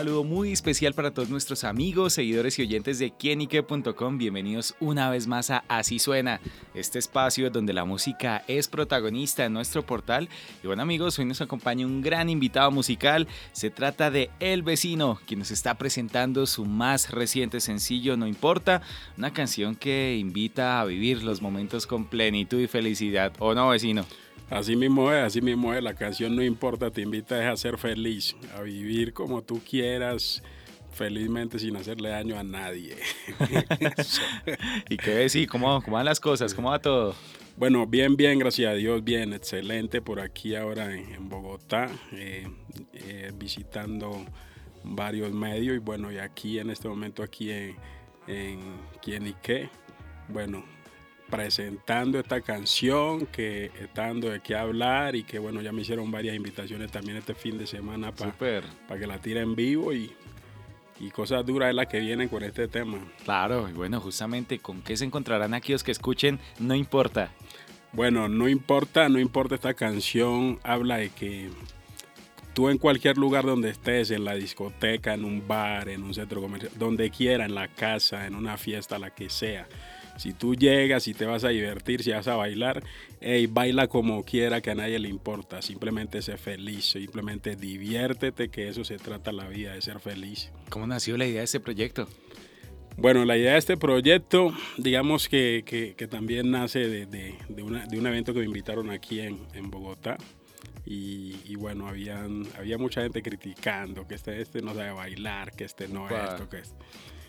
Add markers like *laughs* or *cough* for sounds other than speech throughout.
Saludo muy especial para todos nuestros amigos, seguidores y oyentes de quienique.com. Bienvenidos una vez más a Así Suena, este espacio donde la música es protagonista en nuestro portal. Y bueno amigos, hoy nos acompaña un gran invitado musical. Se trata de El Vecino, quien nos está presentando su más reciente sencillo, No Importa, una canción que invita a vivir los momentos con plenitud y felicidad. ¿O no, vecino? Así mismo es, así mismo es. La canción no importa, te invita a ser feliz, a vivir como tú quieras, felizmente sin hacerle daño a nadie. *laughs* ¿Y qué decir? ¿Cómo, ¿Cómo van las cosas? ¿Cómo va todo? Bueno, bien, bien, gracias a Dios, bien, excelente por aquí ahora en, Bogotá, eh, eh, visitando varios medios y bueno, y aquí en este momento aquí en, en Quién y qué, bueno, presentando esta canción, que dando de qué hablar y que bueno, ya me hicieron varias invitaciones también este fin de semana para que la tire en vivo y, y cosas duras es las que vienen con este tema. Claro, y bueno, justamente con qué se encontrarán aquellos que escuchen, no importa. Bueno, no importa, no importa esta canción, habla de que tú en cualquier lugar donde estés, en la discoteca, en un bar, en un centro comercial, donde quiera, en la casa, en una fiesta, la que sea, si tú llegas y te vas a divertir, si vas a bailar, hey, baila como quiera, que a nadie le importa. Simplemente sé feliz, simplemente diviértete, que eso se trata la vida, de ser feliz. ¿Cómo nació la idea de este proyecto? Bueno, la idea de este proyecto, digamos que, que, también nace de, de, de, un evento que me invitaron aquí en, en Bogotá. Y, bueno, habían, había mucha gente criticando que este, este no sabe bailar, que este no es esto, que es.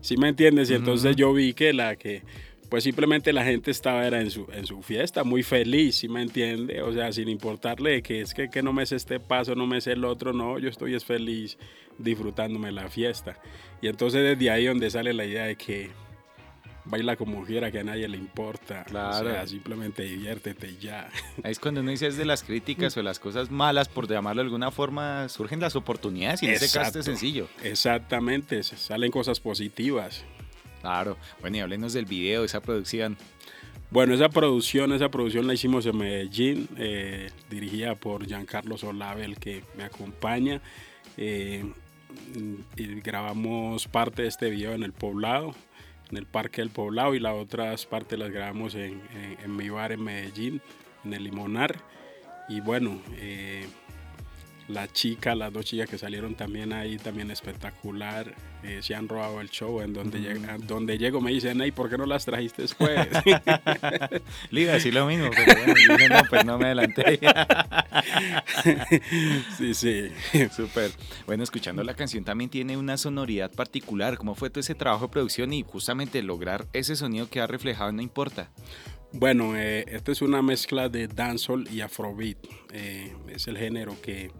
¿Sí me entiendes? Y entonces yo vi que la que pues simplemente la gente estaba era en su, en su fiesta, muy feliz, ¿sí me entiende? O sea, sin importarle que es que, que no me sé este paso, no me sé el otro, no, yo estoy es feliz disfrutándome la fiesta. Y entonces desde ahí donde sale la idea de que baila como quiera, que a nadie le importa. Claro. O sea, simplemente diviértete ya. Ahí es cuando uno dice de las críticas *laughs* o las cosas malas, por llamarlo de alguna forma, surgen las oportunidades y en ese caso es sencillo. Exactamente, salen cosas positivas. Claro. Bueno, y háblenos del video, esa producción. Bueno, esa producción, esa producción la hicimos en Medellín, eh, dirigida por Giancarlo Solave, el que me acompaña. Eh, y grabamos parte de este video en el poblado, en el Parque del Poblado, y las otras partes las grabamos en, mi bar en Medellín, en el Limonar. Y bueno, eh, la chica, las dos chicas que salieron también ahí, también espectacular, eh, se han robado el show. En donde, donde llego me dicen, hey, ¿por qué no las trajiste después? *laughs* Le iba a decir lo mismo, pero bueno, no, pues no me adelanté. *laughs* sí, sí. Súper. Bueno, escuchando la canción también tiene una sonoridad particular. ¿Cómo fue todo ese trabajo de producción y justamente lograr ese sonido que ha reflejado No Importa? Bueno, eh, esta es una mezcla de dancehall y afrobeat. Eh, es el género que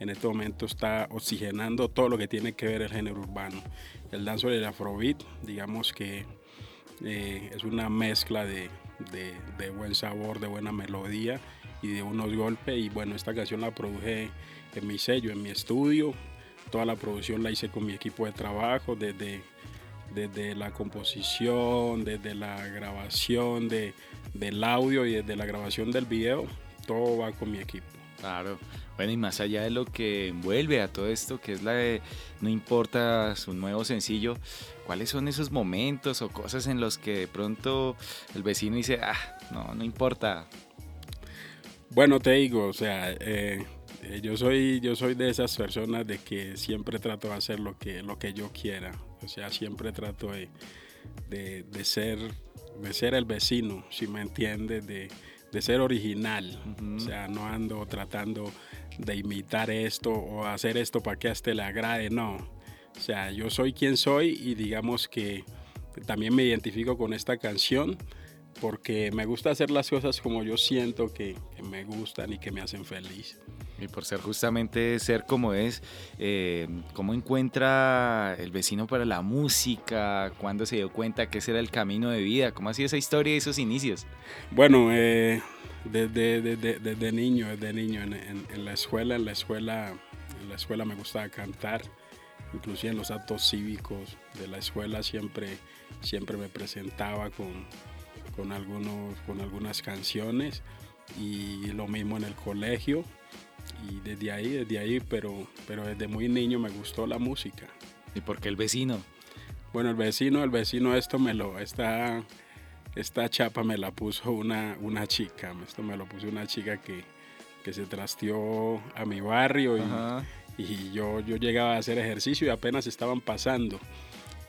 en este momento está oxigenando todo lo que tiene que ver el género urbano. El dancehall y el afrobeat, digamos que eh, es una mezcla de, de, buen sabor, de buena melodía y de unos golpes. Y bueno, esta canción la produje en mi sello, en mi estudio. Toda la producción la hice con mi equipo de trabajo, desde, desde la composición, desde la grabación de, del audio y desde la grabación del video. Todo va con mi equipo. Claro. Bueno, y más allá de lo que envuelve a todo esto, que es la de no importa su nuevo sencillo, ¿cuáles son esos momentos o cosas en los que de pronto el vecino dice, ah, no, no importa? Bueno, te digo, o sea, eh, eh, yo, soy, yo soy de esas personas de que siempre trato de hacer lo que, lo que yo quiera. O sea, siempre trato de, de, ser, de ser el vecino, si me entiendes, de de ser original. O sea, no ando tratando de imitar esto o hacer esto para que a este le agrade, no. O sea, yo soy quien soy y digamos que también me identifico con esta canción porque me gusta hacer las cosas como yo siento que, me gustan y que me hacen feliz. Y por ser justamente ser como es, eh, ¿cómo encuentra el vecino para la música? ¿Cuándo se dio cuenta que ese era el camino de vida? ¿Cómo ha sido esa historia y esos inicios? Bueno, eh, desde, desde, niño, desde niño, en, la escuela, en la escuela, la escuela me gustaba cantar, inclusive en los actos cívicos de la escuela siempre, siempre me presentaba con, con, algunos, con algunas canciones y lo mismo en el colegio y desde ahí, desde ahí, pero, pero desde muy niño me gustó la música. ¿Y por qué el vecino? Bueno, el vecino, el vecino esto me lo, esta, esta chapa me la puso una, una chica, esto me lo puso una chica que, que se trasteó a mi barrio y, y, yo, yo llegaba a hacer ejercicio y apenas estaban pasando.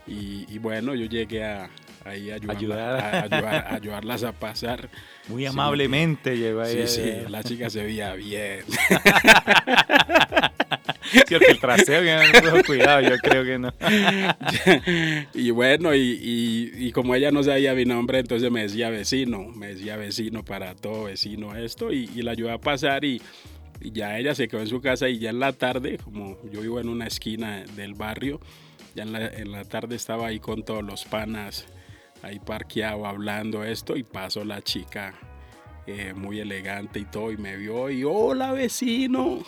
Y, y bueno, yo llegué a, ahí a, ayudar. A, ayudar, ayudarlas a pasar. Muy amablemente llegó ahí. Sí, sí, la chica se veía bien. *laughs* Sí, el traseo no cuidado, yo creo que no. *laughs* y bueno, y, y, como ella no sabía mi nombre, entonces me decía vecino, me decía vecino para todo, vecino esto, y, y la ayudé a pasar y, y ya ella se quedó en su casa y ya en la tarde, como yo vivo en una esquina del barrio, ya en la, en la tarde estaba ahí con todos los panas, ahí parqueado hablando esto y pasó la chica eh, muy elegante y todo, y me vio y hola vecino.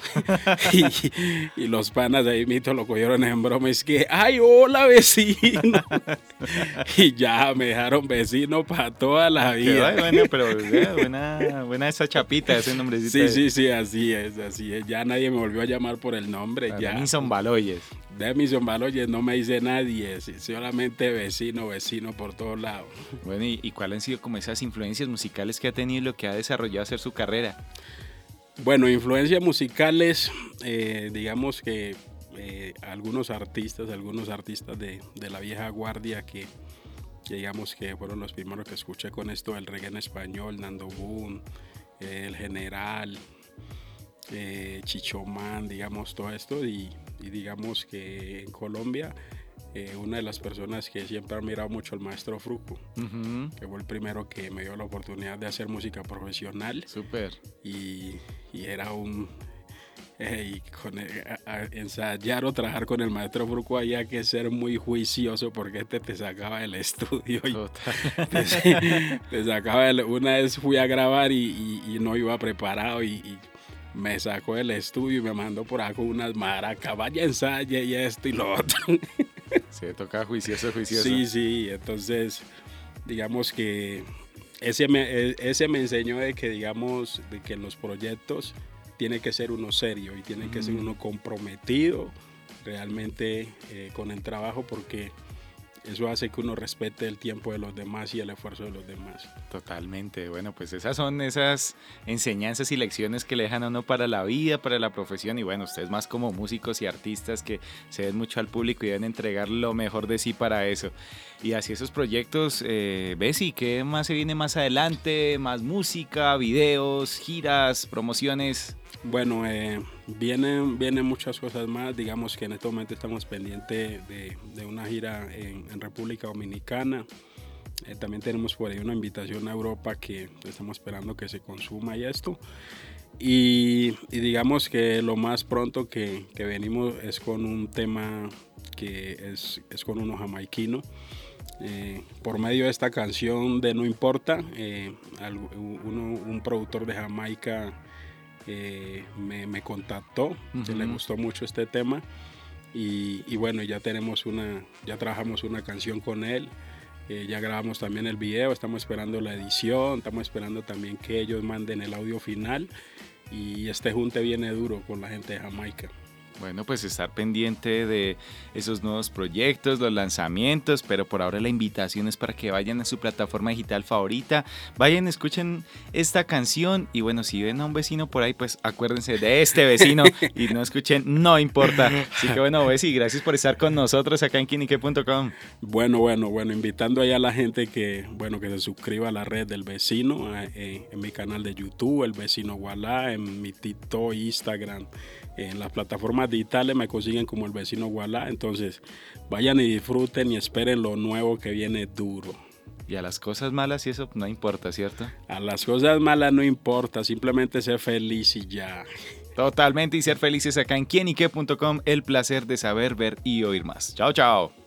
*laughs* y, los panas ahí mito lo cogieron en broma, es que, ay, hola vecino. *laughs* y ya me dejaron vecino para toda la vida. bueno, pero buena, buena esa chapita, ese nombrecito. Sí, sí, sí, así es, así es. Ya nadie me volvió a llamar por el nombre. ya. son Baloyes. Demison Baloyes no me dice nadie, solamente vecino, vecino por todos lados. Bueno, ¿y, ¿y cuáles han sido como esas influencias musicales que ha tenido y lo que ha desarrollado hacer su carrera? Bueno, influencias musicales, eh, digamos que eh, algunos artistas, algunos artistas de, la vieja guardia que, digamos que fueron los primeros que escuché con esto, el reggae en español, Nando Boom, el General, eh, Chichomán, digamos todo esto, y, y digamos que en Colombia eh, una de las personas que siempre ha admirado mucho al maestro Fruco, que fue el primero que me dio la oportunidad de hacer música profesional. Súper. Y, y, era un... Eh, ensayar o trabajar con el maestro Fruco había que ser muy juicioso porque este te sacaba del *laughs* estudio y *laughs* te, sacaba una vez fui a grabar y, y no iba preparado y me sacó del estudio y me mandó por acá unas maracas, vaya ensaye y esto y lo otro. *laughs* Se toca juicioso, juicioso. Sí, sí, entonces digamos que ese me, e, ese me enseñó de que digamos de que en los proyectos tiene que ser uno serio y tiene que ser uno comprometido realmente eh, con el trabajo porque eso hace que uno respete el tiempo de los demás y el esfuerzo de los demás. Totalmente. Bueno, pues esas son esas enseñanzas y lecciones que le dejan a uno para la vida, para la profesión. Y bueno, ustedes más como músicos y artistas que se den mucho al público y deben entregar lo mejor de sí para eso. Y así esos proyectos, eh, Bessie, ¿qué más se viene más adelante? ¿Más música, videos, giras, promociones? Bueno, eh, vienen, vienen muchas cosas más. Digamos que en este momento estamos pendientes de, una gira en, República Dominicana. Eh, también tenemos por ahí una invitación a Europa que estamos esperando que se consuma y esto. Y, digamos que lo más pronto que, venimos es con un tema que es, es con uno jamaiquino. Eh, por medio de esta canción de No Importa, eh, un productor de Jamaica eh, me, contactó, le gustó mucho este tema y, bueno, ya tenemos una, ya trabajamos una canción con él. ya grabamos también el video, estamos esperando la edición, estamos esperando también que ellos manden el audio final y este junte viene duro con la gente de Jamaica. Bueno, pues estar pendiente de esos nuevos proyectos, los lanzamientos, pero por ahora la invitación es para que vayan a su plataforma digital favorita, vayan, escuchen esta canción y bueno, si ven a un vecino por ahí, pues acuérdense de este vecino y no escuchen, no importa. Así que bueno, Bessie, gracias por estar con nosotros acá en kinique.com. Bueno, bueno, bueno, invitando allá a la gente que, bueno, que se suscriba a la red del vecino, eh, en mi canal de YouTube, el vecino Wallah, en mi TikTok, Instagram en las plataformas digitales me consiguen como el vecino Gualá. Entonces, vayan y disfruten y esperen lo nuevo que viene duro. Y a las cosas malas y eso no importa, ¿cierto? A las cosas malas no importa, simplemente ser feliz y ya. Totalmente y ser felices acá en quienique.com, el placer de saber, ver y oír más. Chao, chao.